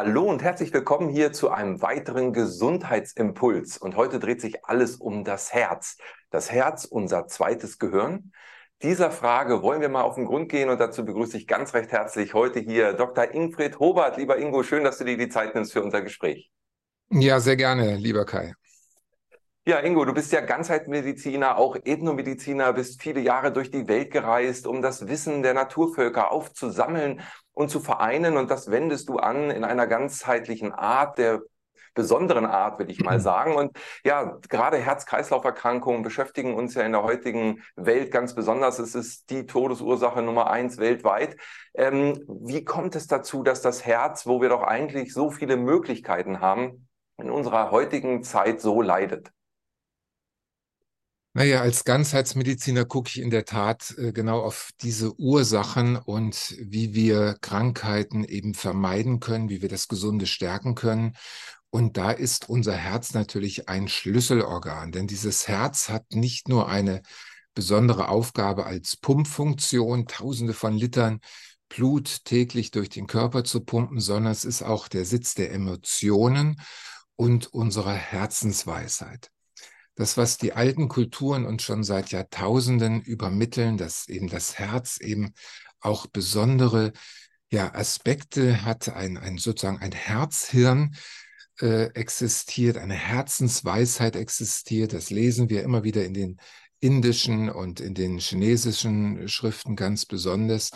Hallo und herzlich willkommen hier zu einem weiteren Gesundheitsimpuls. Und heute dreht sich alles um das Herz. Das Herz, unser zweites Gehirn. Dieser Frage wollen wir mal auf den Grund gehen und dazu begrüße ich ganz recht herzlich heute hier Dr. Ingfried Hobart. Lieber Ingo, schön, dass du dir die Zeit nimmst für unser Gespräch. Ja, sehr gerne, lieber Kai. Ja, Ingo, du bist ja Ganzheitsmediziner, auch Ethnomediziner, bist viele Jahre durch die Welt gereist, um das Wissen der Naturvölker aufzusammeln und zu vereinen. Und das wendest du an in einer ganzheitlichen Art, der besonderen Art, will ich mal sagen. Und ja, gerade Herz-Kreislauf-Erkrankungen beschäftigen uns ja in der heutigen Welt ganz besonders. Es ist die Todesursache Nummer eins weltweit. Ähm, wie kommt es dazu, dass das Herz, wo wir doch eigentlich so viele Möglichkeiten haben, in unserer heutigen Zeit so leidet? Naja, als Ganzheitsmediziner gucke ich in der Tat äh, genau auf diese Ursachen und wie wir Krankheiten eben vermeiden können, wie wir das Gesunde stärken können. Und da ist unser Herz natürlich ein Schlüsselorgan, denn dieses Herz hat nicht nur eine besondere Aufgabe als Pumpfunktion, Tausende von Litern Blut täglich durch den Körper zu pumpen, sondern es ist auch der Sitz der Emotionen und unserer Herzensweisheit das, was die alten Kulturen uns schon seit Jahrtausenden übermitteln, dass eben das Herz eben auch besondere ja, Aspekte hat, ein, ein sozusagen ein Herzhirn äh, existiert, eine Herzensweisheit existiert. Das lesen wir immer wieder in den indischen und in den chinesischen Schriften ganz besonders.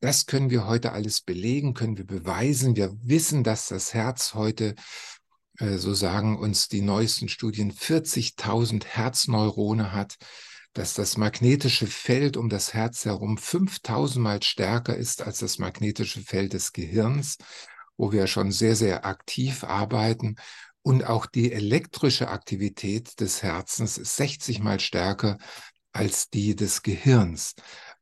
Das können wir heute alles belegen, können wir beweisen. Wir wissen, dass das Herz heute so sagen uns die neuesten Studien, 40.000 Herzneurone hat, dass das magnetische Feld um das Herz herum 5000 Mal stärker ist als das magnetische Feld des Gehirns, wo wir schon sehr, sehr aktiv arbeiten. Und auch die elektrische Aktivität des Herzens ist 60 Mal stärker als die des Gehirns.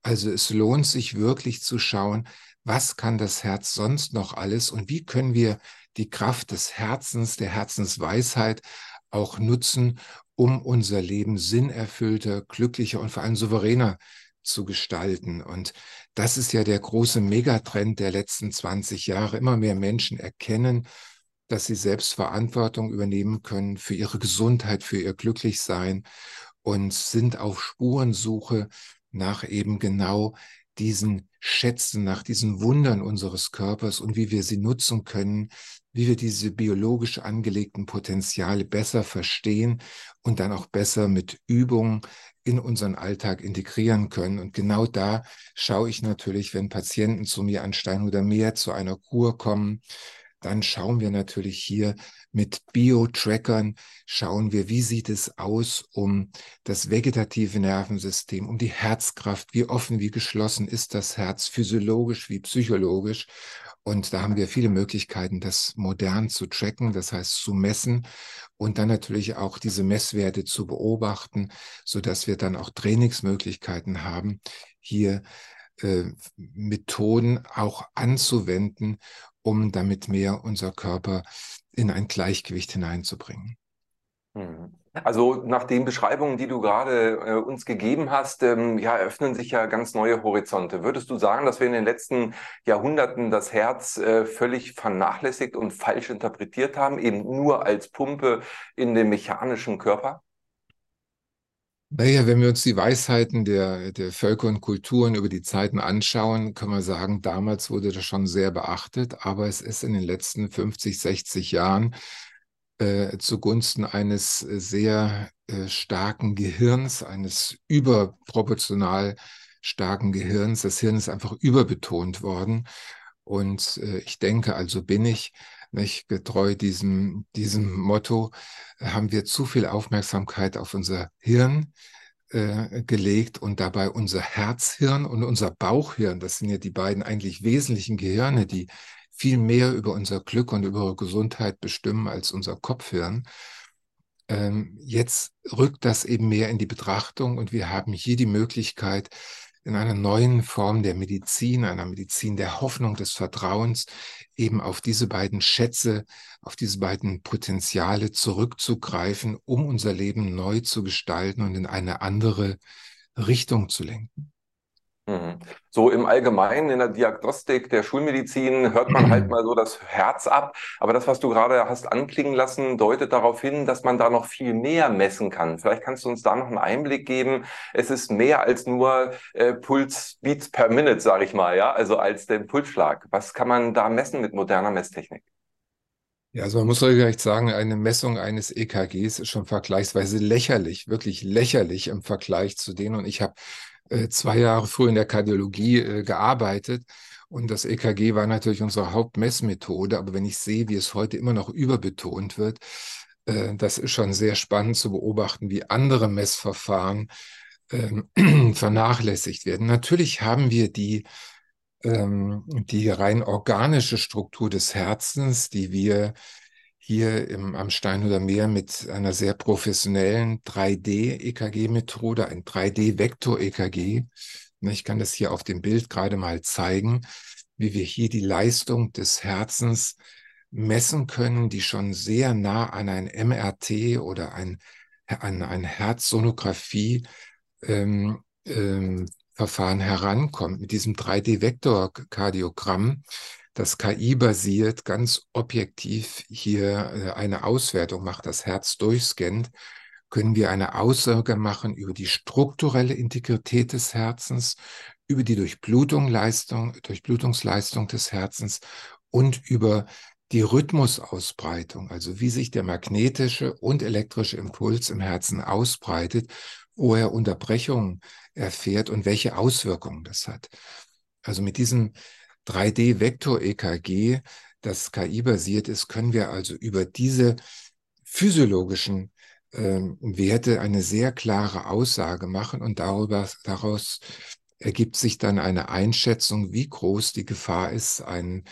Also es lohnt sich wirklich zu schauen, was kann das Herz sonst noch alles und wie können wir die Kraft des Herzens, der Herzensweisheit auch nutzen, um unser Leben sinnerfüllter, glücklicher und vor allem souveräner zu gestalten. Und das ist ja der große Megatrend der letzten 20 Jahre. Immer mehr Menschen erkennen, dass sie selbst Verantwortung übernehmen können für ihre Gesundheit, für ihr Glücklichsein und sind auf Spurensuche nach eben genau diesen Schätzen, nach diesen Wundern unseres Körpers und wie wir sie nutzen können, wie wir diese biologisch angelegten Potenziale besser verstehen und dann auch besser mit Übungen in unseren Alltag integrieren können. Und genau da schaue ich natürlich, wenn Patienten zu mir an Steinhuder Meer zu einer Kur kommen, dann schauen wir natürlich hier mit Bio-Trackern, schauen wir, wie sieht es aus um das vegetative Nervensystem, um die Herzkraft, wie offen, wie geschlossen ist das Herz, physiologisch wie psychologisch. Und da haben wir viele Möglichkeiten, das modern zu tracken, das heißt zu messen und dann natürlich auch diese Messwerte zu beobachten, so dass wir dann auch Trainingsmöglichkeiten haben, hier äh, Methoden auch anzuwenden, um damit mehr unser Körper in ein Gleichgewicht hineinzubringen. Mhm. Also nach den Beschreibungen, die du gerade äh, uns gegeben hast, ähm, ja, eröffnen sich ja ganz neue Horizonte. Würdest du sagen, dass wir in den letzten Jahrhunderten das Herz äh, völlig vernachlässigt und falsch interpretiert haben, eben nur als Pumpe in dem mechanischen Körper? Naja, wenn wir uns die Weisheiten der, der Völker und Kulturen über die Zeiten anschauen, können wir sagen, damals wurde das schon sehr beachtet, aber es ist in den letzten 50, 60 Jahren äh, zugunsten eines sehr äh, starken Gehirns, eines überproportional starken Gehirns. Das Hirn ist einfach überbetont worden. Und äh, ich denke, also bin ich, nicht getreu diesem, diesem Motto, haben wir zu viel Aufmerksamkeit auf unser Hirn äh, gelegt und dabei unser Herzhirn und unser Bauchhirn, das sind ja die beiden eigentlich wesentlichen Gehirne, die viel mehr über unser Glück und über unsere Gesundheit bestimmen als unser Kopfhirn. Ähm, jetzt rückt das eben mehr in die Betrachtung und wir haben hier die Möglichkeit, in einer neuen Form der Medizin, einer Medizin der Hoffnung, des Vertrauens, eben auf diese beiden Schätze, auf diese beiden Potenziale zurückzugreifen, um unser Leben neu zu gestalten und in eine andere Richtung zu lenken. Mhm. So im Allgemeinen in der Diagnostik der Schulmedizin hört man halt mal so das Herz ab. Aber das, was du gerade hast anklingen lassen, deutet darauf hin, dass man da noch viel mehr messen kann. Vielleicht kannst du uns da noch einen Einblick geben. Es ist mehr als nur äh, Puls Beats per Minute, sage ich mal, ja, also als den Pulsschlag. Was kann man da messen mit moderner Messtechnik? Ja, also man muss regelrecht sagen, eine Messung eines EKGs ist schon vergleichsweise lächerlich, wirklich lächerlich im Vergleich zu denen. Und ich habe zwei Jahre früher in der Kardiologie äh, gearbeitet. Und das EKG war natürlich unsere Hauptmessmethode. Aber wenn ich sehe, wie es heute immer noch überbetont wird, äh, das ist schon sehr spannend zu beobachten, wie andere Messverfahren ähm, vernachlässigt werden. Natürlich haben wir die, ähm, die rein organische Struktur des Herzens, die wir hier im, am Steinhuder Meer mit einer sehr professionellen 3D-EKG-Methode, ein 3D-Vektor-EKG. Ich kann das hier auf dem Bild gerade mal zeigen, wie wir hier die Leistung des Herzens messen können, die schon sehr nah an ein MRT oder ein, an ein Herzsonographie ähm, ähm, Verfahren herankommt mit diesem 3D-Vektor-Kardiogramm das KI basiert, ganz objektiv hier äh, eine Auswertung macht, das Herz durchscannt, können wir eine Aussage machen über die strukturelle Integrität des Herzens, über die Durchblutung, Leistung, Durchblutungsleistung des Herzens und über die Rhythmusausbreitung, also wie sich der magnetische und elektrische Impuls im Herzen ausbreitet, wo er Unterbrechungen erfährt und welche Auswirkungen das hat. Also mit diesem 3D-Vektor-EKG, das KI-basiert ist, können wir also über diese physiologischen äh, Werte eine sehr klare Aussage machen und darüber, daraus ergibt sich dann eine Einschätzung, wie groß die Gefahr ist, einen,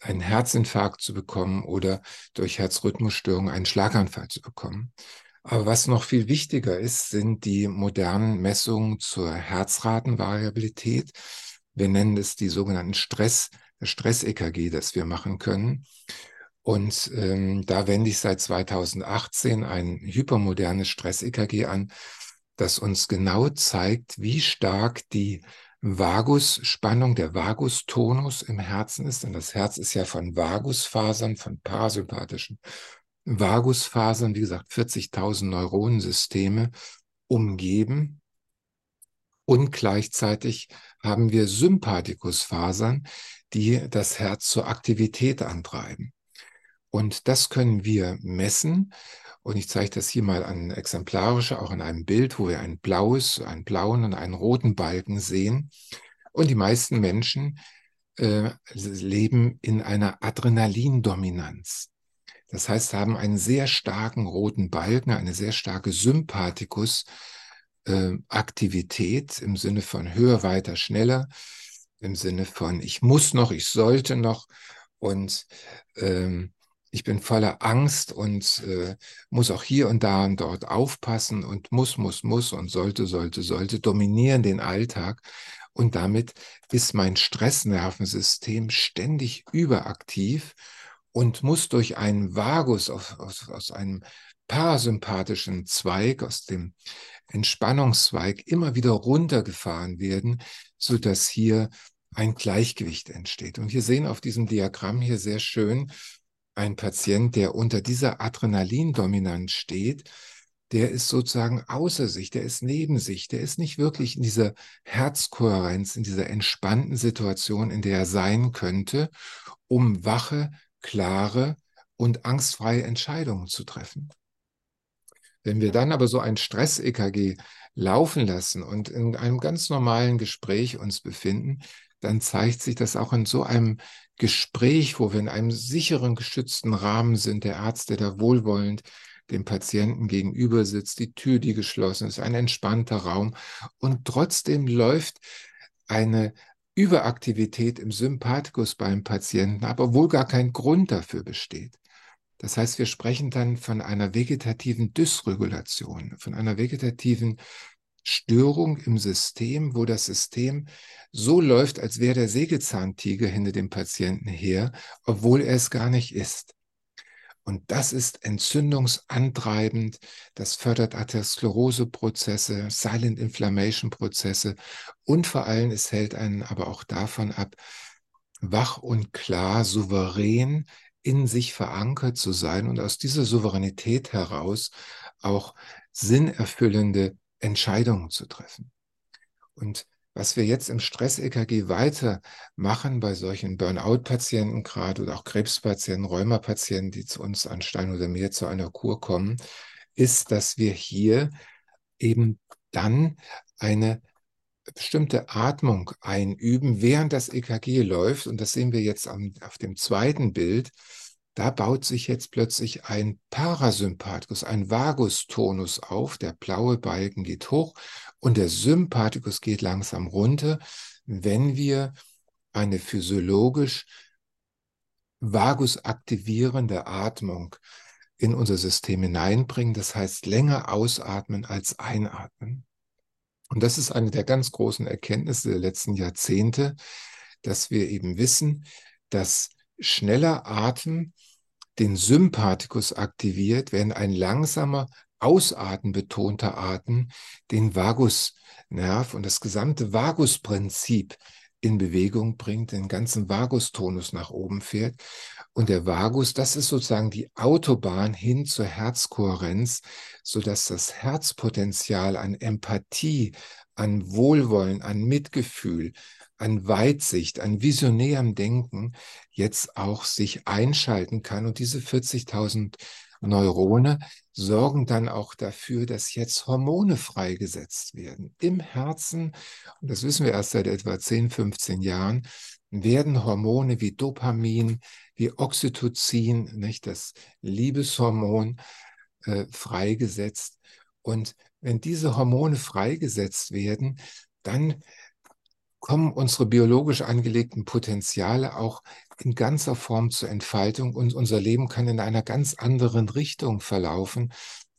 einen Herzinfarkt zu bekommen oder durch Herzrhythmusstörungen einen Schlaganfall zu bekommen. Aber was noch viel wichtiger ist, sind die modernen Messungen zur Herzratenvariabilität. Wir nennen es die sogenannten Stress, Stress-EKG, das wir machen können. Und ähm, da wende ich seit 2018 ein hypermodernes Stress-EKG an, das uns genau zeigt, wie stark die Vagusspannung, der Vagustonus im Herzen ist. Denn das Herz ist ja von Vagusfasern, von parasympathischen Vagusfasern, wie gesagt, 40.000 Neuronensysteme umgeben. Und gleichzeitig haben wir Sympathikusfasern, die das Herz zur Aktivität antreiben. Und das können wir messen. Und ich zeige das hier mal an exemplarische, auch in einem Bild, wo wir ein blaues, einen blauen und einen roten Balken sehen. Und die meisten Menschen äh, leben in einer Adrenalindominanz. Das heißt, haben einen sehr starken roten Balken, eine sehr starke Sympathikus äh, Aktivität im Sinne von höher, weiter, schneller, im Sinne von ich muss noch, ich sollte noch und ähm, ich bin voller Angst und äh, muss auch hier und da und dort aufpassen und muss, muss, muss und sollte, sollte, sollte dominieren den Alltag. Und damit ist mein Stressnervensystem ständig überaktiv und muss durch einen Vagus aus, aus, aus einem parasympathischen Zweig, aus dem Entspannungszweig immer wieder runtergefahren werden, so dass hier ein Gleichgewicht entsteht. Und wir sehen auf diesem Diagramm hier sehr schön ein Patient, der unter dieser Adrenalindominanz steht, der ist sozusagen außer sich, der ist neben sich, der ist nicht wirklich in dieser Herzkohärenz, in dieser entspannten Situation, in der er sein könnte, um wache, klare und angstfreie Entscheidungen zu treffen. Wenn wir dann aber so ein Stress-EKG laufen lassen und in einem ganz normalen Gespräch uns befinden, dann zeigt sich das auch in so einem Gespräch, wo wir in einem sicheren, geschützten Rahmen sind, der Arzt, der da wohlwollend dem Patienten gegenüber sitzt, die Tür, die geschlossen ist, ein entspannter Raum und trotzdem läuft eine Überaktivität im Sympathikus beim Patienten, aber wohl gar kein Grund dafür besteht. Das heißt, wir sprechen dann von einer vegetativen Dysregulation, von einer vegetativen Störung im System, wo das System so läuft, als wäre der Sägezahntiger hinter dem Patienten her, obwohl er es gar nicht ist. Und das ist entzündungsantreibend, das fördert Atheroskleroseprozesse, Silent Inflammation Prozesse und vor allem es hält einen aber auch davon ab, wach und klar, souverän in sich verankert zu sein und aus dieser Souveränität heraus auch sinnerfüllende Entscheidungen zu treffen. Und was wir jetzt im Stress-EKG weitermachen bei solchen Burnout-Patienten gerade oder auch Krebspatienten, Rheumapatienten, die zu uns an Stein oder Meer zu einer Kur kommen, ist, dass wir hier eben dann eine bestimmte Atmung einüben, während das EKG läuft. Und das sehen wir jetzt am, auf dem zweiten Bild. Da baut sich jetzt plötzlich ein Parasympathikus, ein Vagustonus auf. Der blaue Balken geht hoch und der Sympathikus geht langsam runter, wenn wir eine physiologisch vagusaktivierende Atmung in unser System hineinbringen. Das heißt, länger ausatmen als einatmen. Und das ist eine der ganz großen Erkenntnisse der letzten Jahrzehnte, dass wir eben wissen, dass schneller Atem den Sympathikus aktiviert, während ein langsamer, ausatmenbetonter Atem den Vagusnerv und das gesamte Vagusprinzip in Bewegung bringt, den ganzen Vagustonus nach oben fährt. Und der Vagus, das ist sozusagen die Autobahn hin zur Herzkohärenz, sodass das Herzpotenzial an Empathie, an Wohlwollen, an Mitgefühl, an Weitsicht, an visionärem Denken jetzt auch sich einschalten kann. Und diese 40.000 Neurone sorgen dann auch dafür, dass jetzt Hormone freigesetzt werden. Im Herzen, und das wissen wir erst seit etwa 10, 15 Jahren, werden Hormone wie Dopamin, wie Oxytocin, nicht das Liebeshormon, äh, freigesetzt. Und wenn diese Hormone freigesetzt werden, dann kommen unsere biologisch angelegten Potenziale auch in ganzer Form zur Entfaltung und unser Leben kann in einer ganz anderen Richtung verlaufen,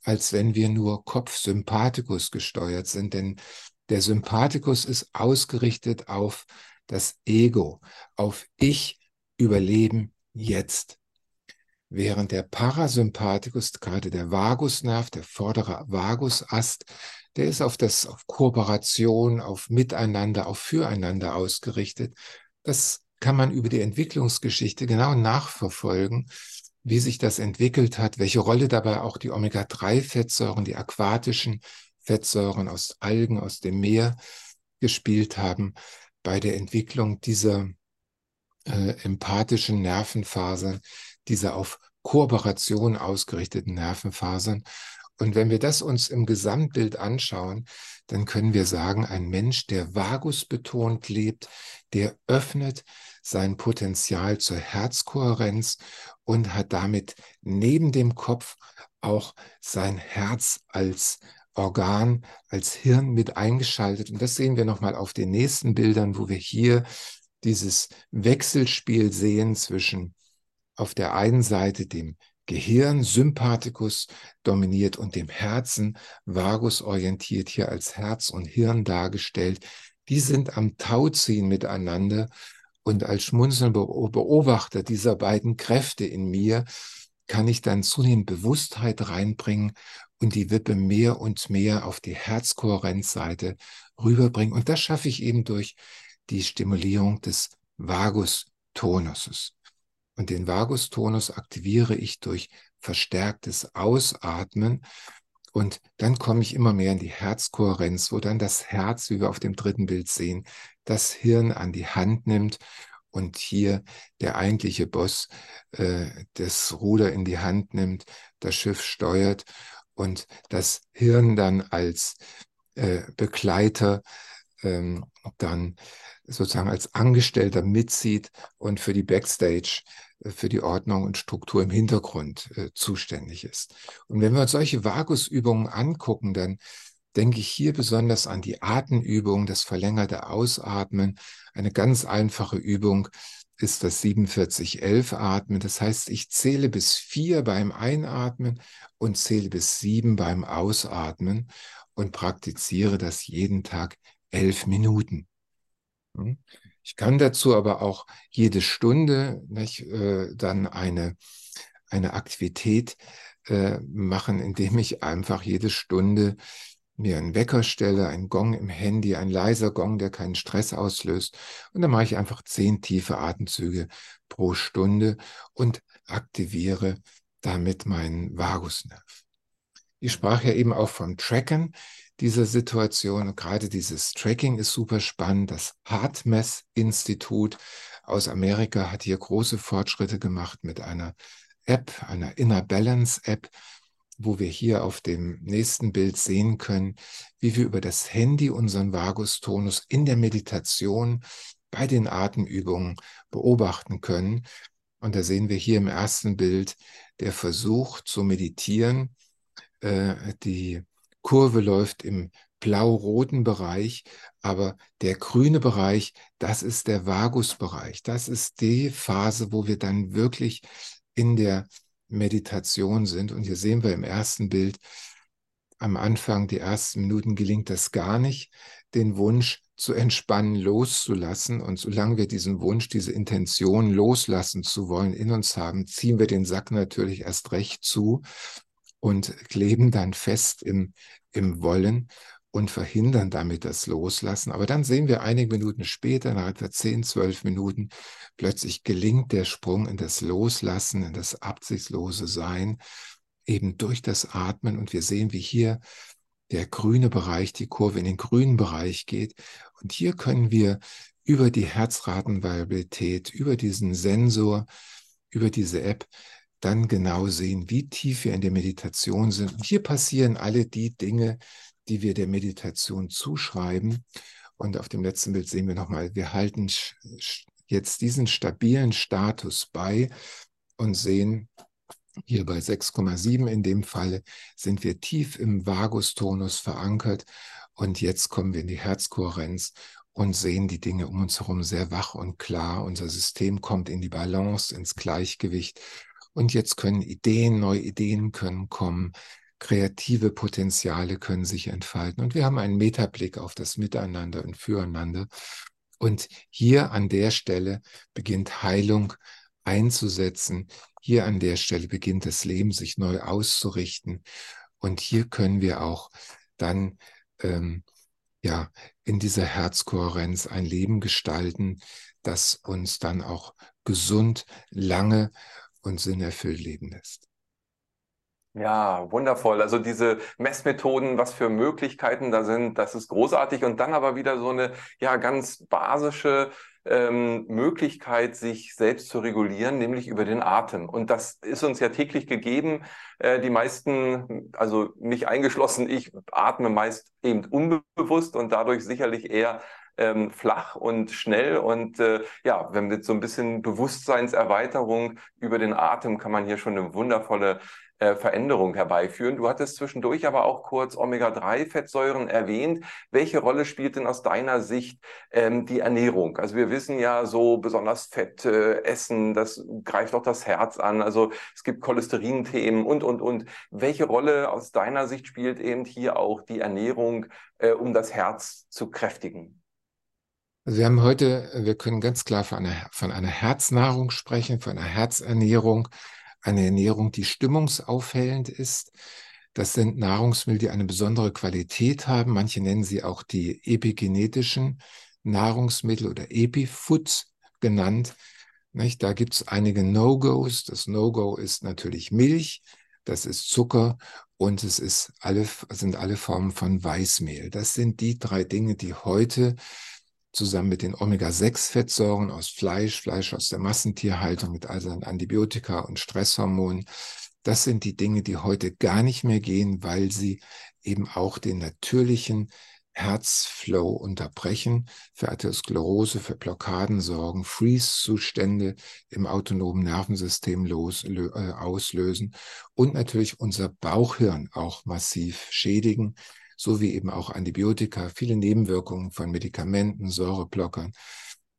als wenn wir nur Kopf-Sympathikus gesteuert sind. Denn der Sympathikus ist ausgerichtet auf das Ego, auf Ich überleben jetzt. Während der Parasympathikus, gerade der Vagusnerv, der vordere Vagusast, der ist auf das, auf Kooperation, auf Miteinander, auf Füreinander ausgerichtet. Das kann man über die Entwicklungsgeschichte genau nachverfolgen, wie sich das entwickelt hat, welche Rolle dabei auch die Omega-3-Fettsäuren, die aquatischen Fettsäuren aus Algen, aus dem Meer gespielt haben bei der Entwicklung dieser äh, empathischen Nervenfasern, dieser auf Kooperation ausgerichteten Nervenfasern. Und wenn wir das uns im Gesamtbild anschauen, dann können wir sagen, ein Mensch, der vagusbetont lebt, der öffnet sein Potenzial zur Herzkohärenz und hat damit neben dem Kopf auch sein Herz als Organ, als Hirn mit eingeschaltet. Und das sehen wir nochmal auf den nächsten Bildern, wo wir hier dieses Wechselspiel sehen zwischen auf der einen Seite dem Gehirn, Sympathikus dominiert und dem Herzen, Vagus orientiert hier als Herz und Hirn dargestellt. Die sind am Tauziehen miteinander und als schmunzelnder Beobachter dieser beiden Kräfte in mir kann ich dann zunehmend Bewusstheit reinbringen und die Wippe mehr und mehr auf die Herzkohärenzseite rüberbringen. Und das schaffe ich eben durch die Stimulierung des Vagus-Tonuses. Und den Vagustonus aktiviere ich durch verstärktes Ausatmen. Und dann komme ich immer mehr in die Herzkohärenz, wo dann das Herz, wie wir auf dem dritten Bild sehen, das Hirn an die Hand nimmt und hier der eigentliche Boss äh, das Ruder in die Hand nimmt, das Schiff steuert und das Hirn dann als äh, Begleiter ähm, dann sozusagen als Angestellter mitzieht und für die Backstage, äh, für die Ordnung und Struktur im Hintergrund äh, zuständig ist. Und wenn wir uns solche Vagusübungen angucken, dann denke ich hier besonders an die Atemübung, das verlängerte Ausatmen. Eine ganz einfache Übung ist das 4711 Atmen. Das heißt, ich zähle bis vier beim Einatmen und zähle bis sieben beim Ausatmen und praktiziere das jeden Tag elf Minuten. Hm? Ich kann dazu aber auch jede Stunde nicht, äh, dann eine, eine Aktivität äh, machen, indem ich einfach jede Stunde mir einen Wecker stelle, einen Gong im Handy, ein leiser Gong, der keinen Stress auslöst. Und dann mache ich einfach zehn tiefe Atemzüge pro Stunde und aktiviere damit meinen Vagusnerv. Ich sprach ja eben auch vom Tracken dieser Situation. Und gerade dieses Tracking ist super spannend. Das HeartMath-Institut aus Amerika hat hier große Fortschritte gemacht mit einer App, einer Inner Balance App, wo wir hier auf dem nächsten Bild sehen können, wie wir über das Handy unseren Vagustonus in der Meditation bei den Atemübungen beobachten können. Und da sehen wir hier im ersten Bild der Versuch zu meditieren. Äh, die Kurve läuft im blau-roten Bereich, aber der grüne Bereich, das ist der Vagusbereich. Das ist die Phase, wo wir dann wirklich in der Meditation sind. Und hier sehen wir im ersten Bild, am Anfang, die ersten Minuten gelingt das gar nicht, den Wunsch zu entspannen, loszulassen. Und solange wir diesen Wunsch, diese Intention loslassen zu wollen in uns haben, ziehen wir den Sack natürlich erst recht zu und kleben dann fest im, im Wollen und verhindern damit das Loslassen. Aber dann sehen wir einige Minuten später, nach etwa 10, 12 Minuten, plötzlich gelingt der Sprung in das Loslassen, in das absichtslose Sein, eben durch das Atmen. Und wir sehen, wie hier der grüne Bereich, die Kurve in den grünen Bereich geht. Und hier können wir über die Herzratenvariabilität, über diesen Sensor, über diese App dann genau sehen, wie tief wir in der Meditation sind. Und hier passieren alle die Dinge, die wir der Meditation zuschreiben. Und auf dem letzten Bild sehen wir nochmal, wir halten jetzt diesen stabilen Status bei und sehen, hier bei 6,7 in dem Falle sind wir tief im Vagustonus verankert und jetzt kommen wir in die Herzkohärenz und sehen die Dinge um uns herum sehr wach und klar. Unser System kommt in die Balance, ins Gleichgewicht und jetzt können Ideen, neue Ideen können kommen kreative Potenziale können sich entfalten. Und wir haben einen Metablick auf das Miteinander und Füreinander. Und hier an der Stelle beginnt Heilung einzusetzen. Hier an der Stelle beginnt das Leben sich neu auszurichten. Und hier können wir auch dann ähm, ja in dieser Herzkohärenz ein Leben gestalten, das uns dann auch gesund, lange und sinnerfüllt leben lässt. Ja, wundervoll. Also diese Messmethoden, was für Möglichkeiten da sind, das ist großartig. Und dann aber wieder so eine ja ganz basische ähm, Möglichkeit, sich selbst zu regulieren, nämlich über den Atem. Und das ist uns ja täglich gegeben. Äh, die meisten, also mich eingeschlossen, ich atme meist eben unbewusst und dadurch sicherlich eher ähm, flach und schnell. Und äh, ja, wenn mit so ein bisschen Bewusstseinserweiterung über den Atem kann man hier schon eine wundervolle äh, Veränderung herbeiführen. Du hattest zwischendurch aber auch kurz Omega-3-Fettsäuren erwähnt. Welche Rolle spielt denn aus deiner Sicht ähm, die Ernährung? Also wir wissen ja so besonders Fett äh, essen, das greift auch das Herz an. Also es gibt Cholesterinthemen und, und, und. Welche Rolle aus deiner Sicht spielt eben hier auch die Ernährung, äh, um das Herz zu kräftigen? Also wir haben heute, wir können ganz klar von einer, von einer Herznahrung sprechen, von einer Herzernährung eine Ernährung, die stimmungsaufhellend ist. Das sind Nahrungsmittel, die eine besondere Qualität haben. Manche nennen sie auch die epigenetischen Nahrungsmittel oder Epifoods genannt. Nicht? Da gibt es einige No-Gos. Das No-Go ist natürlich Milch, das ist Zucker und es ist alle, sind alle Formen von Weißmehl. Das sind die drei Dinge, die heute zusammen mit den Omega-6-Fettsäuren aus Fleisch, Fleisch aus der Massentierhaltung mit all seinen Antibiotika und Stresshormonen. Das sind die Dinge, die heute gar nicht mehr gehen, weil sie eben auch den natürlichen Herzflow unterbrechen, für Atherosklerose, für Blockaden sorgen, Freeze-Zustände im autonomen Nervensystem los, äh, auslösen und natürlich unser Bauchhirn auch massiv schädigen sowie eben auch Antibiotika, viele Nebenwirkungen von Medikamenten, Säureblockern,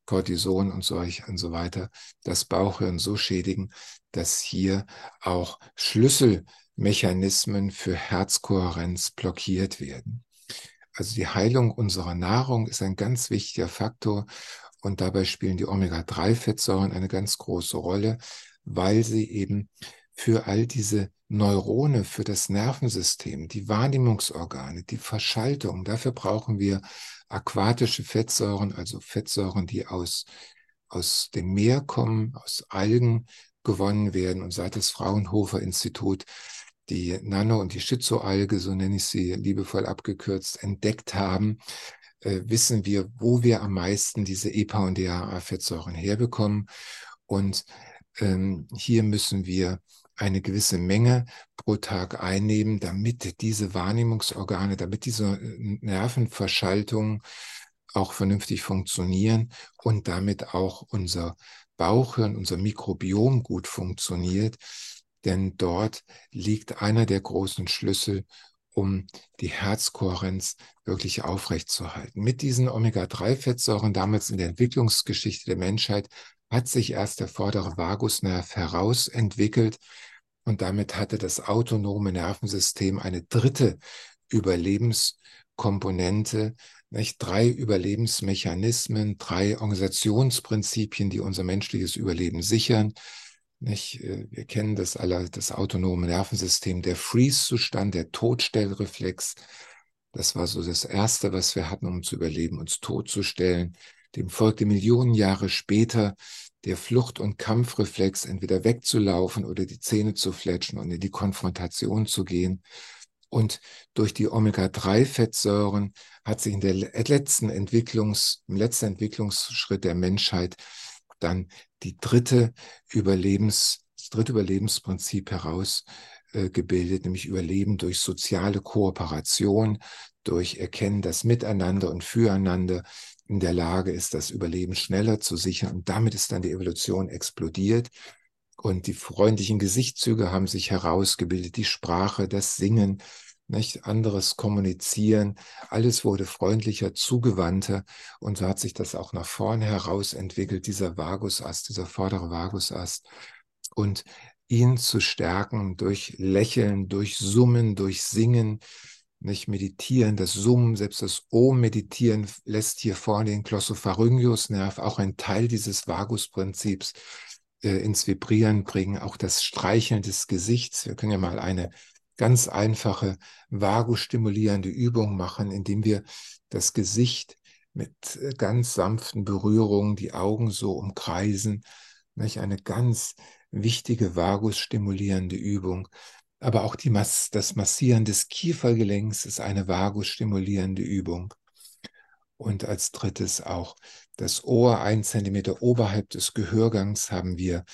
Cortison und solch und so weiter, das Bauchhirn so schädigen, dass hier auch Schlüsselmechanismen für Herzkohärenz blockiert werden. Also die Heilung unserer Nahrung ist ein ganz wichtiger Faktor und dabei spielen die Omega-3-Fettsäuren eine ganz große Rolle, weil sie eben für all diese Neurone, für das Nervensystem, die Wahrnehmungsorgane, die Verschaltung. Dafür brauchen wir aquatische Fettsäuren, also Fettsäuren, die aus, aus dem Meer kommen, aus Algen gewonnen werden. Und seit das Fraunhofer Institut die Nano- und die Schizoalge, so nenne ich sie liebevoll abgekürzt, entdeckt haben, äh, wissen wir, wo wir am meisten diese EPA und DHA-Fettsäuren herbekommen. Und ähm, hier müssen wir eine gewisse Menge pro Tag einnehmen, damit diese Wahrnehmungsorgane, damit diese äh, Nervenverschaltungen auch vernünftig funktionieren und damit auch unser Bauchhirn, unser Mikrobiom gut funktioniert. Denn dort liegt einer der großen Schlüssel, um die Herzkohärenz wirklich aufrechtzuerhalten. Mit diesen Omega-3-Fettsäuren damals in der Entwicklungsgeschichte der Menschheit hat sich erst der vordere Vagusnerv herausentwickelt und damit hatte das autonome Nervensystem eine dritte Überlebenskomponente, nicht? drei Überlebensmechanismen, drei Organisationsprinzipien, die unser menschliches Überleben sichern. Nicht? Äh, wir kennen das alle, das autonome Nervensystem, der Freeze-Zustand, der Todstellreflex. Das war so das Erste, was wir hatten, um zu überleben, uns totzustellen. Dem folgte Millionen Jahre später der Flucht- und Kampfreflex, entweder wegzulaufen oder die Zähne zu fletschen und in die Konfrontation zu gehen. Und durch die Omega-3-Fettsäuren hat sich in der letzten Entwicklungs, im letzten Entwicklungsschritt der Menschheit dann die dritte Überlebens, das dritte Überlebensprinzip herausgebildet, äh, nämlich Überleben durch soziale Kooperation, durch Erkennen das Miteinander und Füreinander in der Lage ist, das Überleben schneller zu sichern. Und damit ist dann die Evolution explodiert. Und die freundlichen Gesichtszüge haben sich herausgebildet, die Sprache, das Singen, nicht anderes Kommunizieren, alles wurde freundlicher, zugewandter und so hat sich das auch nach vorne heraus entwickelt, dieser Vagusast, dieser vordere Vagusast und ihn zu stärken durch Lächeln, durch Summen, durch Singen, nicht meditieren, das Summen, selbst das O-Meditieren lässt hier vorne den Glossopharyngeus-Nerv, auch ein Teil dieses Vagusprinzips, äh, ins Vibrieren bringen, auch das Streicheln des Gesichts. Wir können ja mal eine ganz einfache vagustimulierende Übung machen, indem wir das Gesicht mit äh, ganz sanften Berührungen, die Augen so umkreisen. Nicht? Eine ganz wichtige vagusstimulierende Übung. Aber auch Mas das Massieren des Kiefergelenks ist eine vagusstimulierende Übung. Und als drittes auch das Ohr, ein Zentimeter oberhalb des Gehörgangs, haben wir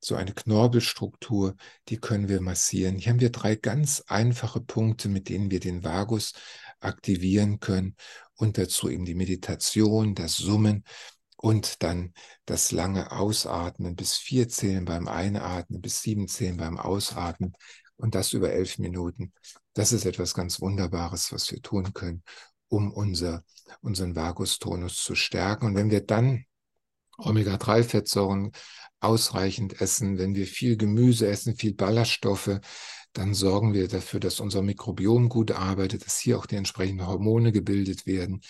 so eine Knorpelstruktur, die können wir massieren. Hier haben wir drei ganz einfache Punkte, mit denen wir den Vagus aktivieren können und dazu eben die Meditation, das Summen und dann das lange Ausatmen bis vier Zählen beim Einatmen, bis sieben Zählen beim Ausatmen und das über elf Minuten. Das ist etwas ganz Wunderbares, was wir tun können, um unser, unseren Vagustonus zu stärken. Und wenn wir dann Omega-3-Fettsäuren ausreichend essen, wenn wir viel Gemüse essen, viel Ballaststoffe, dann sorgen wir dafür, dass unser Mikrobiom gut arbeitet, dass hier auch die entsprechenden Hormone gebildet werden.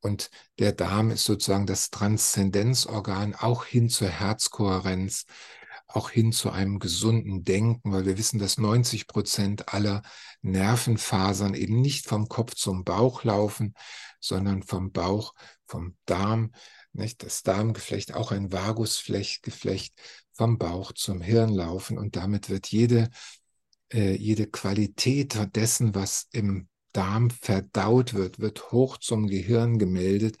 Und der Darm ist sozusagen das Transzendenzorgan auch hin zur Herzkohärenz, auch hin zu einem gesunden Denken, weil wir wissen, dass 90 Prozent aller Nervenfasern eben nicht vom Kopf zum Bauch laufen, sondern vom Bauch, vom Darm, nicht? Das Darmgeflecht, auch ein Vagusgeflecht vom Bauch zum Hirn laufen und damit wird jede, äh, jede Qualität dessen, was im Darm verdaut wird, wird hoch zum Gehirn gemeldet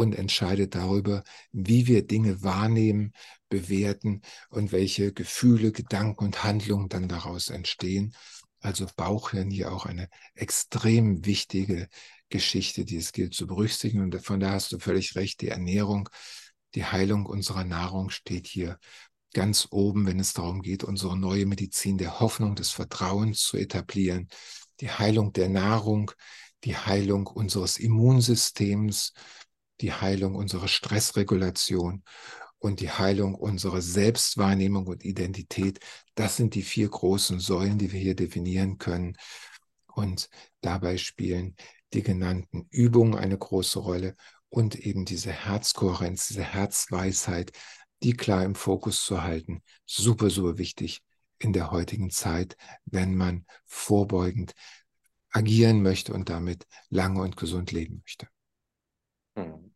und entscheidet darüber, wie wir Dinge wahrnehmen, bewerten und welche Gefühle, Gedanken und Handlungen dann daraus entstehen. Also Bauchhirn hier auch eine extrem wichtige Geschichte, die es gilt zu berücksichtigen. Und von da hast du völlig recht, die Ernährung, die Heilung unserer Nahrung steht hier ganz oben, wenn es darum geht, unsere neue Medizin der Hoffnung, des Vertrauens zu etablieren, die Heilung der Nahrung, die Heilung unseres Immunsystems, die Heilung unserer Stressregulation und die Heilung unserer Selbstwahrnehmung und Identität. Das sind die vier großen Säulen, die wir hier definieren können. Und dabei spielen die genannten Übungen eine große Rolle und eben diese Herzkohärenz, diese Herzweisheit, die klar im Fokus zu halten. Super, super wichtig in der heutigen Zeit, wenn man vorbeugend agieren möchte und damit lange und gesund leben möchte. Hm.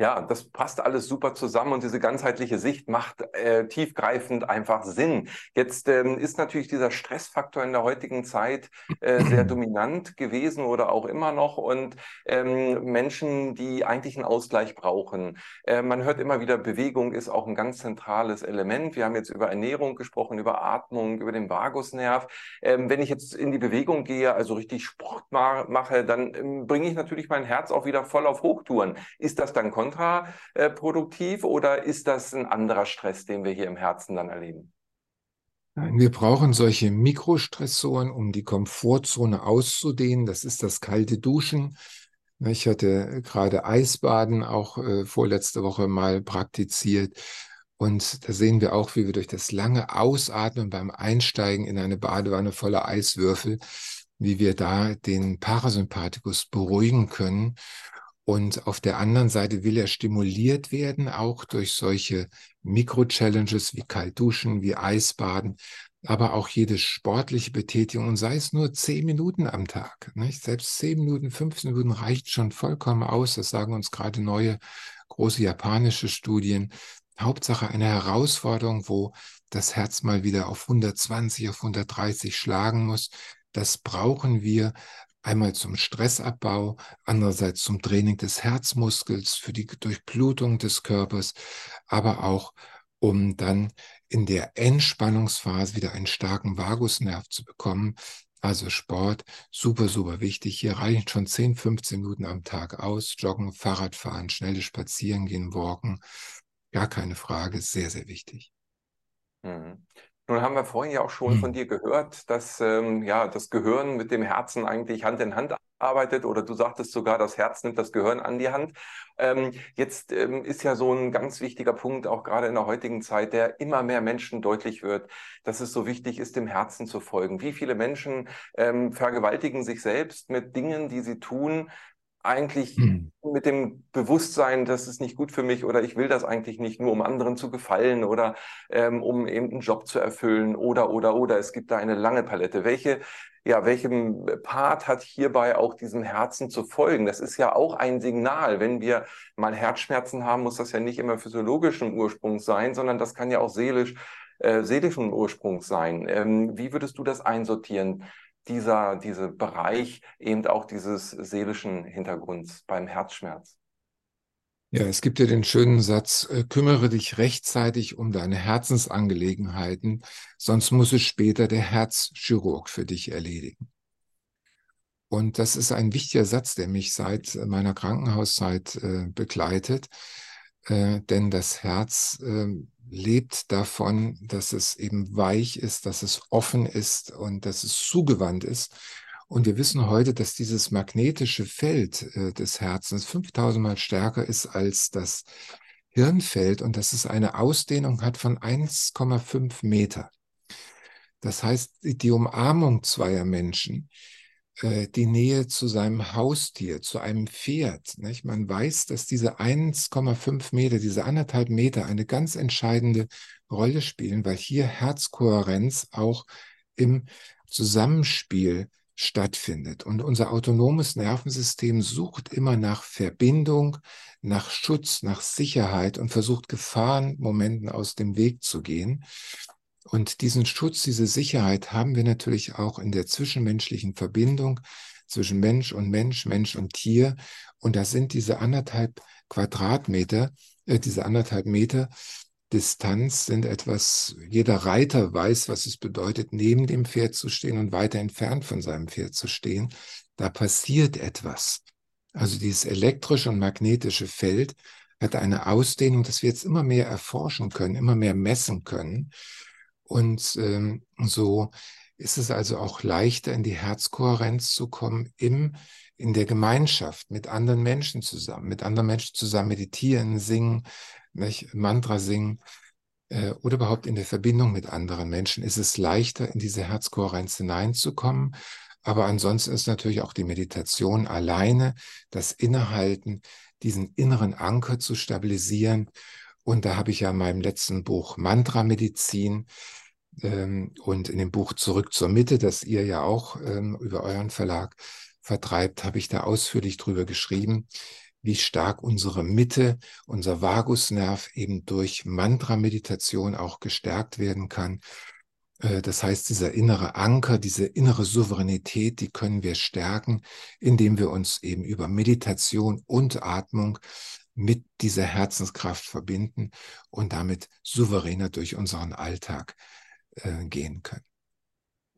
Ja, das passt alles super zusammen und diese ganzheitliche Sicht macht äh, tiefgreifend einfach Sinn. Jetzt ähm, ist natürlich dieser Stressfaktor in der heutigen Zeit äh, sehr dominant gewesen oder auch immer noch und ähm, Menschen, die eigentlich einen Ausgleich brauchen. Äh, man hört immer wieder, Bewegung ist auch ein ganz zentrales Element. Wir haben jetzt über Ernährung gesprochen, über Atmung, über den Vagusnerv. Ähm, wenn ich jetzt in die Bewegung gehe, also richtig Sport ma mache, dann ähm, bringe ich natürlich mein Herz auch wieder voll auf Hochtouren. Ist das dann kontraproduktiv oder ist das ein anderer Stress, den wir hier im Herzen dann erleben? Nein, wir brauchen solche Mikrostressoren, um die Komfortzone auszudehnen. Das ist das kalte Duschen. Ich hatte gerade Eisbaden auch äh, vorletzte Woche mal praktiziert. Und da sehen wir auch, wie wir durch das lange Ausatmen beim Einsteigen in eine Badewanne voller Eiswürfel, wie wir da den Parasympathikus beruhigen können und auf der anderen Seite will er stimuliert werden, auch durch solche Mikro-Challenges wie Kaltduschen, wie Eisbaden, aber auch jede sportliche Betätigung, und sei es nur zehn Minuten am Tag. Nicht? Selbst zehn Minuten, 15 Minuten reicht schon vollkommen aus. Das sagen uns gerade neue große japanische Studien. Hauptsache eine Herausforderung, wo das Herz mal wieder auf 120, auf 130 schlagen muss. Das brauchen wir Einmal zum Stressabbau, andererseits zum Training des Herzmuskels, für die Durchblutung des Körpers, aber auch um dann in der Entspannungsphase wieder einen starken Vagusnerv zu bekommen. Also Sport, super, super wichtig. Hier reichen schon 10, 15 Minuten am Tag aus. Joggen, Fahrradfahren, schnelle Spazieren gehen, walken. Gar keine Frage, sehr, sehr wichtig. Mhm. Nun haben wir vorhin ja auch schon von hm. dir gehört, dass ähm, ja das Gehirn mit dem Herzen eigentlich Hand in Hand arbeitet oder du sagtest sogar, das Herz nimmt das Gehirn an die Hand. Ähm, jetzt ähm, ist ja so ein ganz wichtiger Punkt, auch gerade in der heutigen Zeit, der immer mehr Menschen deutlich wird, dass es so wichtig ist, dem Herzen zu folgen. Wie viele Menschen ähm, vergewaltigen sich selbst mit Dingen, die sie tun, eigentlich hm. mit dem Bewusstsein, das ist nicht gut für mich oder ich will das eigentlich nicht nur, um anderen zu gefallen oder ähm, um eben einen Job zu erfüllen oder, oder, oder. Es gibt da eine lange Palette. Welche, ja, welchem Part hat hierbei auch diesem Herzen zu folgen? Das ist ja auch ein Signal. Wenn wir mal Herzschmerzen haben, muss das ja nicht immer physiologischen Ursprungs sein, sondern das kann ja auch seelisch, äh, seelischen Ursprungs sein. Ähm, wie würdest du das einsortieren? Dieser, dieser Bereich eben auch dieses seelischen Hintergrunds beim Herzschmerz. Ja, es gibt ja den schönen Satz, äh, kümmere dich rechtzeitig um deine Herzensangelegenheiten, sonst muss es später der Herzchirurg für dich erledigen. Und das ist ein wichtiger Satz, der mich seit meiner Krankenhauszeit äh, begleitet, äh, denn das Herz äh, lebt davon, dass es eben weich ist, dass es offen ist und dass es zugewandt ist. Und wir wissen heute, dass dieses magnetische Feld äh, des Herzens 5000 Mal stärker ist als das Hirnfeld und dass es eine Ausdehnung hat von 1,5 Meter. Das heißt, die Umarmung zweier Menschen die Nähe zu seinem Haustier, zu einem Pferd. Nicht? Man weiß, dass diese 1,5 Meter, diese anderthalb Meter eine ganz entscheidende Rolle spielen, weil hier Herzkohärenz auch im Zusammenspiel stattfindet. Und unser autonomes Nervensystem sucht immer nach Verbindung, nach Schutz, nach Sicherheit und versucht Gefahrenmomenten aus dem Weg zu gehen. Und diesen Schutz, diese Sicherheit haben wir natürlich auch in der zwischenmenschlichen Verbindung zwischen Mensch und Mensch, Mensch und Tier. Und da sind diese anderthalb Quadratmeter, äh, diese anderthalb Meter Distanz sind etwas, jeder Reiter weiß, was es bedeutet, neben dem Pferd zu stehen und weiter entfernt von seinem Pferd zu stehen. Da passiert etwas. Also dieses elektrische und magnetische Feld hat eine Ausdehnung, das wir jetzt immer mehr erforschen können, immer mehr messen können. Und ähm, so ist es also auch leichter, in die Herzkohärenz zu kommen, im, in der Gemeinschaft mit anderen Menschen zusammen, mit anderen Menschen zusammen meditieren, singen, nicht, Mantra singen äh, oder überhaupt in der Verbindung mit anderen Menschen ist es leichter, in diese Herzkohärenz hineinzukommen. Aber ansonsten ist natürlich auch die Meditation alleine, das Innehalten, diesen inneren Anker zu stabilisieren. Und da habe ich ja in meinem letzten Buch Mantra Medizin und in dem Buch Zurück zur Mitte, das ihr ja auch ähm, über euren Verlag vertreibt, habe ich da ausführlich drüber geschrieben, wie stark unsere Mitte, unser Vagusnerv eben durch Mantra-Meditation auch gestärkt werden kann. Äh, das heißt, dieser innere Anker, diese innere Souveränität, die können wir stärken, indem wir uns eben über Meditation und Atmung mit dieser Herzenskraft verbinden und damit souveräner durch unseren Alltag äh, gehen können.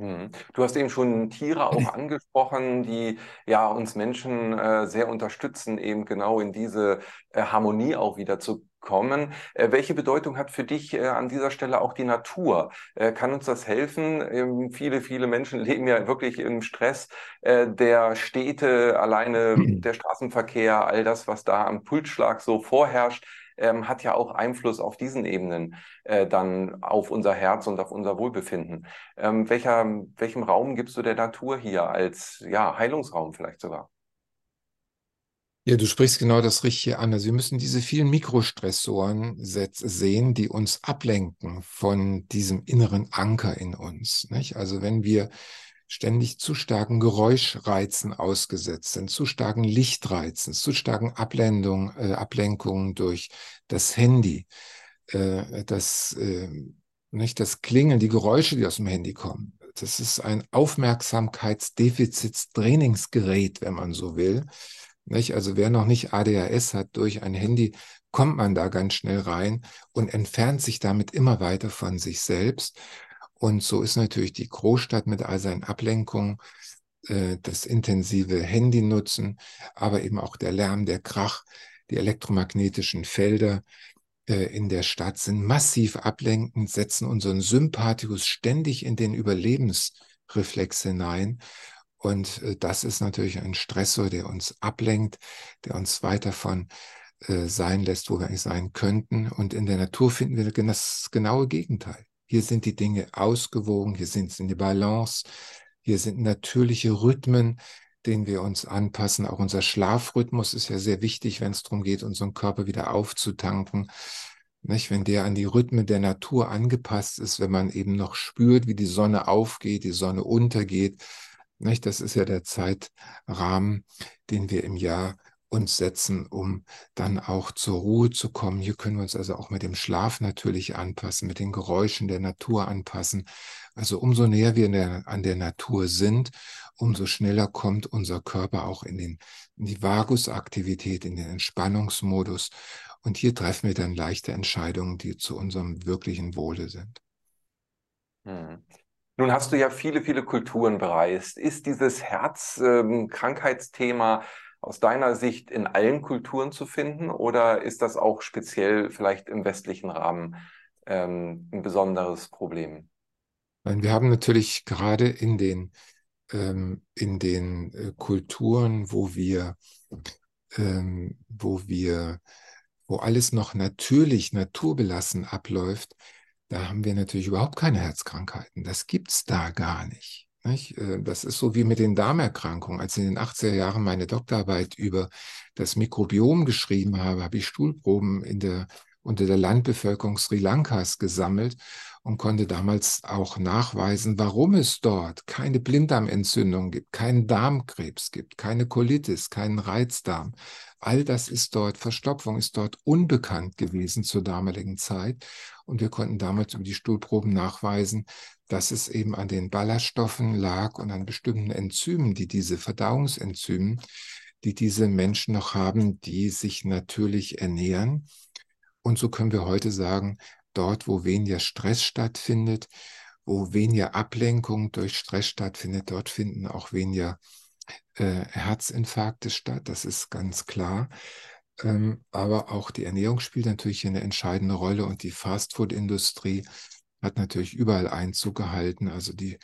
Mhm. Du hast eben schon Tiere auch angesprochen, die ja uns Menschen äh, sehr unterstützen, eben genau in diese äh, Harmonie auch wieder zu kommen. Äh, welche Bedeutung hat für dich äh, an dieser Stelle auch die Natur? Äh, kann uns das helfen? Ähm, viele, viele Menschen leben ja wirklich im Stress der Städte, alleine der Straßenverkehr, all das, was da am Pulsschlag so vorherrscht ähm, hat ja auch Einfluss auf diesen Ebenen äh, dann auf unser Herz und auf unser Wohlbefinden. Ähm, welcher, welchem Raum gibst du der Natur hier als ja, Heilungsraum vielleicht sogar? Ja, du sprichst genau das Richtige an. Also wir müssen diese vielen Mikrostressoren sehen, die uns ablenken von diesem inneren Anker in uns. Nicht? Also wenn wir ständig zu starken Geräuschreizen ausgesetzt sind, zu starken Lichtreizen, zu starken Abblendung, äh, Ablenkungen durch das Handy, äh, das, äh, nicht das Klingeln, die Geräusche, die aus dem Handy kommen. Das ist ein Aufmerksamkeitsdefizitstrainingsgerät, wenn man so will. Nicht? Also wer noch nicht ADHS hat durch ein Handy, kommt man da ganz schnell rein und entfernt sich damit immer weiter von sich selbst. Und so ist natürlich die Großstadt mit all seinen Ablenkungen, äh, das intensive Handynutzen, aber eben auch der Lärm, der Krach, die elektromagnetischen Felder äh, in der Stadt sind massiv ablenkend, setzen unseren Sympathikus ständig in den Überlebensreflex hinein. Und äh, das ist natürlich ein Stressor, der uns ablenkt, der uns weit davon sein lässt, wo wir eigentlich sein könnten. Und in der Natur finden wir das genaue Gegenteil. Hier sind die Dinge ausgewogen, hier sind sie in die Balance, hier sind natürliche Rhythmen, denen wir uns anpassen. Auch unser Schlafrhythmus ist ja sehr wichtig, wenn es darum geht, unseren Körper wieder aufzutanken. Nicht? Wenn der an die Rhythmen der Natur angepasst ist, wenn man eben noch spürt, wie die Sonne aufgeht, die Sonne untergeht. Nicht? Das ist ja der Zeitrahmen, den wir im Jahr uns setzen, um dann auch zur Ruhe zu kommen. Hier können wir uns also auch mit dem Schlaf natürlich anpassen, mit den Geräuschen der Natur anpassen. Also umso näher wir der, an der Natur sind, umso schneller kommt unser Körper auch in, den, in die Vagusaktivität, in den Entspannungsmodus. Und hier treffen wir dann leichte Entscheidungen, die zu unserem wirklichen Wohle sind. Hm. Nun hast du ja viele, viele Kulturen bereist. Ist dieses Herzkrankheitsthema ähm, aus deiner Sicht in allen Kulturen zu finden oder ist das auch speziell vielleicht im westlichen Rahmen ähm, ein besonderes Problem? Wir haben natürlich gerade in den, ähm, in den äh, Kulturen, wo wir, ähm, wo wir, wo alles noch natürlich, naturbelassen abläuft, da haben wir natürlich überhaupt keine Herzkrankheiten. Das gibt es da gar nicht. Nicht? Äh, das ist so wie mit den Darmerkrankungen. Als ich in den 80er Jahren meine Doktorarbeit über das Mikrobiom geschrieben habe, habe ich Stuhlproben in der, unter der Landbevölkerung Sri Lankas gesammelt und konnte damals auch nachweisen, warum es dort keine Blinddarmentzündung gibt, keinen Darmkrebs gibt, keine Colitis, keinen Reizdarm. All das ist dort, Verstopfung ist dort unbekannt gewesen zur damaligen Zeit. Und wir konnten damals über die Stuhlproben nachweisen, dass es eben an den Ballaststoffen lag und an bestimmten Enzymen, die diese Verdauungsenzymen, die diese Menschen noch haben, die sich natürlich ernähren. Und so können wir heute sagen, dort, wo weniger Stress stattfindet, wo weniger Ablenkung durch Stress stattfindet, dort finden auch weniger äh, Herzinfarkte statt. Das ist ganz klar. Ähm, aber auch die Ernährung spielt natürlich eine entscheidende Rolle und die Fastfood-Industrie hat natürlich überall Einzug gehalten. Also die,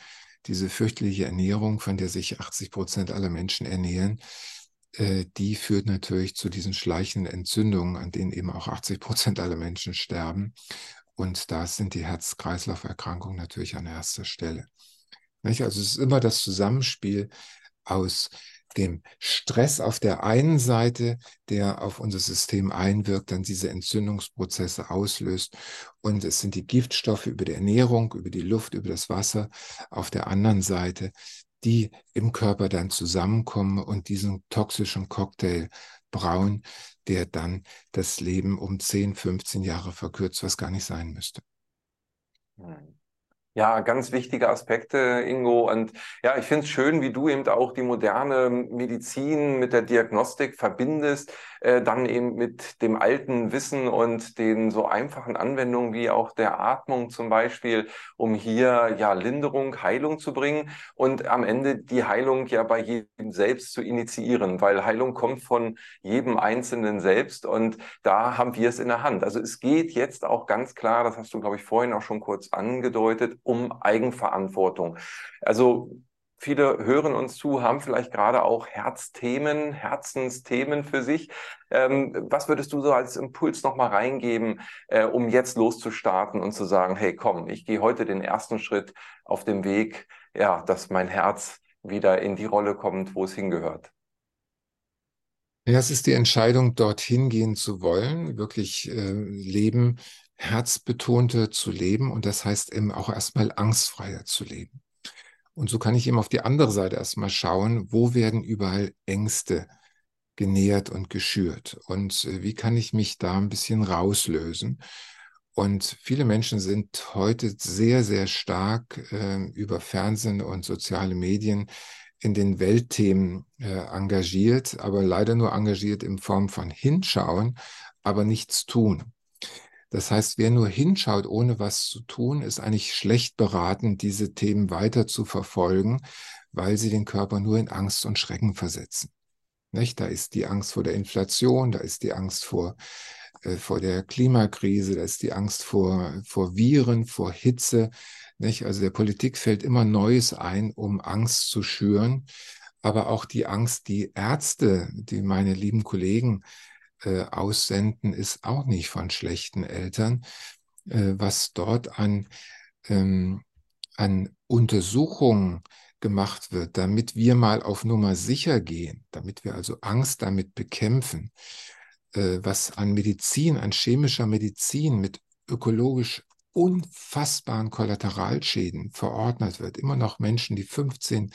diese fürchterliche Ernährung, von der sich 80 Prozent aller Menschen ernähren, äh, die führt natürlich zu diesen schleichenden Entzündungen, an denen eben auch 80 Prozent aller Menschen sterben. Und da sind die Herz-Kreislauf-Erkrankungen natürlich an erster Stelle. Nicht? Also es ist immer das Zusammenspiel aus dem Stress auf der einen Seite, der auf unser System einwirkt, dann diese Entzündungsprozesse auslöst. Und es sind die Giftstoffe über die Ernährung, über die Luft, über das Wasser auf der anderen Seite, die im Körper dann zusammenkommen und diesen toxischen Cocktail brauen, der dann das Leben um 10, 15 Jahre verkürzt, was gar nicht sein müsste. Hm. Ja, ganz wichtige Aspekte, Ingo. Und ja, ich finde es schön, wie du eben auch die moderne Medizin mit der Diagnostik verbindest, äh, dann eben mit dem alten Wissen und den so einfachen Anwendungen wie auch der Atmung zum Beispiel, um hier ja Linderung, Heilung zu bringen und am Ende die Heilung ja bei jedem selbst zu initiieren, weil Heilung kommt von jedem Einzelnen selbst und da haben wir es in der Hand. Also es geht jetzt auch ganz klar, das hast du, glaube ich, vorhin auch schon kurz angedeutet, um Eigenverantwortung. Also viele hören uns zu, haben vielleicht gerade auch Herzthemen, Herzensthemen für sich. Ähm, was würdest du so als Impuls nochmal reingeben, äh, um jetzt loszustarten und zu sagen, hey, komm, ich gehe heute den ersten Schritt auf dem Weg, ja, dass mein Herz wieder in die Rolle kommt, wo es hingehört? Ja, es ist die Entscheidung, dorthin gehen zu wollen, wirklich äh, Leben herzbetonter zu leben und das heißt eben auch erstmal angstfreier zu leben. Und so kann ich eben auf die andere Seite erstmal schauen, wo werden überall Ängste genährt und geschürt und äh, wie kann ich mich da ein bisschen rauslösen. Und viele Menschen sind heute sehr, sehr stark äh, über Fernsehen und soziale Medien in den Weltthemen äh, engagiert, aber leider nur engagiert in Form von Hinschauen, aber nichts tun. Das heißt, wer nur hinschaut, ohne was zu tun, ist eigentlich schlecht beraten, diese Themen weiter zu verfolgen, weil sie den Körper nur in Angst und Schrecken versetzen. Nicht? Da ist die Angst vor der Inflation, da ist die Angst vor, äh, vor der Klimakrise, da ist die Angst vor, vor Viren, vor Hitze. Nicht? Also der Politik fällt immer Neues ein, um Angst zu schüren. Aber auch die Angst, die Ärzte, die meine lieben Kollegen äh, aussenden, ist auch nicht von schlechten Eltern. Äh, was dort an, ähm, an Untersuchungen gemacht wird, damit wir mal auf Nummer sicher gehen, damit wir also Angst damit bekämpfen, äh, was an Medizin, an chemischer Medizin mit ökologisch unfassbaren Kollateralschäden verordnet wird. Immer noch Menschen, die 15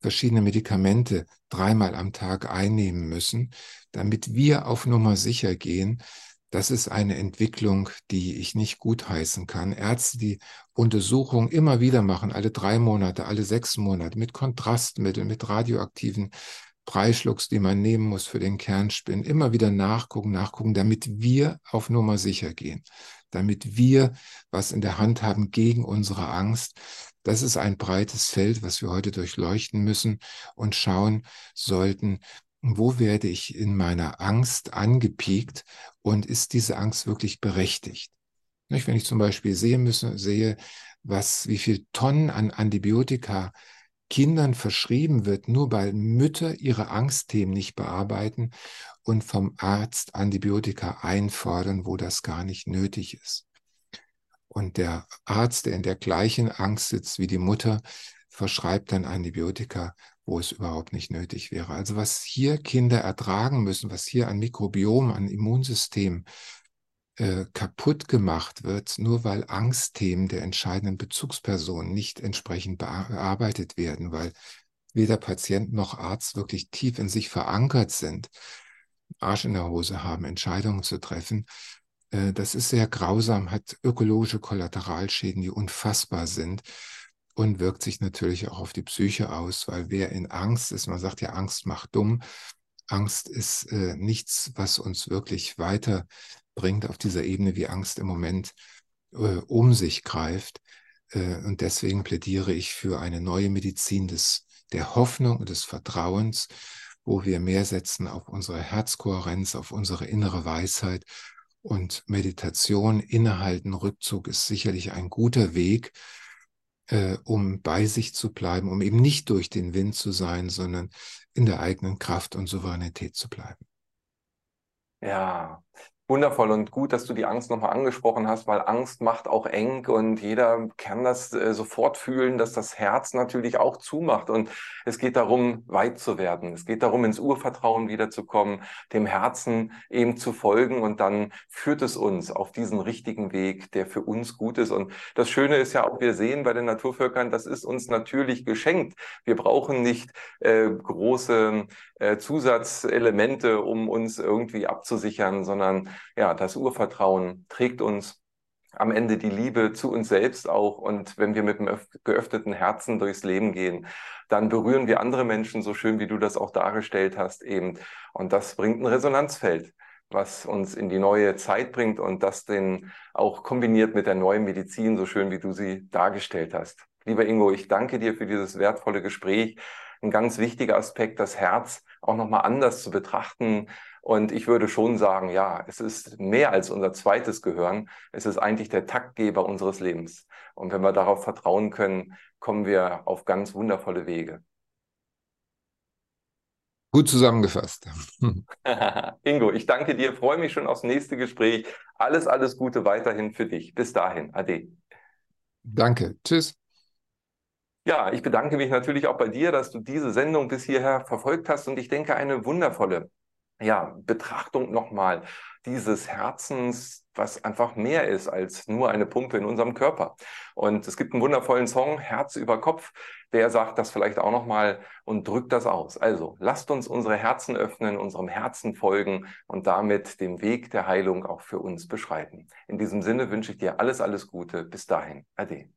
verschiedene Medikamente dreimal am Tag einnehmen müssen, damit wir auf Nummer sicher gehen. Das ist eine Entwicklung, die ich nicht gutheißen kann. Ärzte, die Untersuchungen immer wieder machen, alle drei Monate, alle sechs Monate, mit Kontrastmitteln, mit radioaktiven Preisschlucks, die man nehmen muss für den Kernspin, immer wieder nachgucken, nachgucken, damit wir auf Nummer sicher gehen, damit wir was in der Hand haben gegen unsere Angst, das ist ein breites Feld, was wir heute durchleuchten müssen und schauen sollten, wo werde ich in meiner Angst angepiekt und ist diese Angst wirklich berechtigt? Wenn ich zum Beispiel sehe müssen, sehe, was, wie viel Tonnen an Antibiotika Kindern verschrieben wird, nur weil Mütter ihre Angstthemen nicht bearbeiten und vom Arzt Antibiotika einfordern, wo das gar nicht nötig ist. Und der Arzt, der in der gleichen Angst sitzt wie die Mutter, verschreibt dann Antibiotika, wo es überhaupt nicht nötig wäre. Also was hier Kinder ertragen müssen, was hier an Mikrobiom, an Immunsystem äh, kaputt gemacht wird, nur weil Angstthemen der entscheidenden Bezugsperson nicht entsprechend bearbeitet werden, weil weder Patient noch Arzt wirklich tief in sich verankert sind, Arsch in der Hose haben, Entscheidungen zu treffen, das ist sehr grausam, hat ökologische Kollateralschäden, die unfassbar sind und wirkt sich natürlich auch auf die Psyche aus, weil wer in Angst ist, man sagt ja, Angst macht dumm. Angst ist äh, nichts, was uns wirklich weiterbringt auf dieser Ebene, wie Angst im Moment äh, um sich greift. Äh, und deswegen plädiere ich für eine neue Medizin des, der Hoffnung und des Vertrauens, wo wir mehr setzen auf unsere Herzkohärenz, auf unsere innere Weisheit und Meditation, Innehalten, Rückzug ist sicherlich ein guter Weg, äh, um bei sich zu bleiben, um eben nicht durch den Wind zu sein, sondern in der eigenen Kraft und Souveränität zu bleiben. Ja, Wundervoll und gut, dass du die Angst nochmal angesprochen hast, weil Angst macht auch eng und jeder kann das äh, sofort fühlen, dass das Herz natürlich auch zumacht. Und es geht darum, weit zu werden. Es geht darum, ins Urvertrauen wiederzukommen, dem Herzen eben zu folgen und dann führt es uns auf diesen richtigen Weg, der für uns gut ist. Und das Schöne ist ja auch, wir sehen bei den Naturvölkern, das ist uns natürlich geschenkt. Wir brauchen nicht äh, große äh, Zusatzelemente, um uns irgendwie abzusichern, sondern ja, das Urvertrauen trägt uns am Ende die Liebe zu uns selbst auch. Und wenn wir mit einem geöffneten Herzen durchs Leben gehen, dann berühren wir andere Menschen so schön, wie du das auch dargestellt hast eben. Und das bringt ein Resonanzfeld, was uns in die neue Zeit bringt und das den auch kombiniert mit der neuen Medizin, so schön wie du sie dargestellt hast. Lieber Ingo, ich danke dir für dieses wertvolle Gespräch. Ein ganz wichtiger Aspekt, das Herz auch nochmal anders zu betrachten, und ich würde schon sagen, ja, es ist mehr als unser zweites Gehirn. Es ist eigentlich der Taktgeber unseres Lebens. Und wenn wir darauf vertrauen können, kommen wir auf ganz wundervolle Wege. Gut zusammengefasst. Ingo, ich danke dir, freue mich schon aufs nächste Gespräch. Alles, alles Gute weiterhin für dich. Bis dahin. Ade. Danke. Tschüss. Ja, ich bedanke mich natürlich auch bei dir, dass du diese Sendung bis hierher verfolgt hast und ich denke, eine wundervolle ja, Betrachtung nochmal dieses Herzens, was einfach mehr ist als nur eine Pumpe in unserem Körper. Und es gibt einen wundervollen Song, Herz über Kopf, der sagt das vielleicht auch nochmal und drückt das aus. Also lasst uns unsere Herzen öffnen, unserem Herzen folgen und damit den Weg der Heilung auch für uns beschreiten. In diesem Sinne wünsche ich dir alles, alles Gute. Bis dahin. Ade.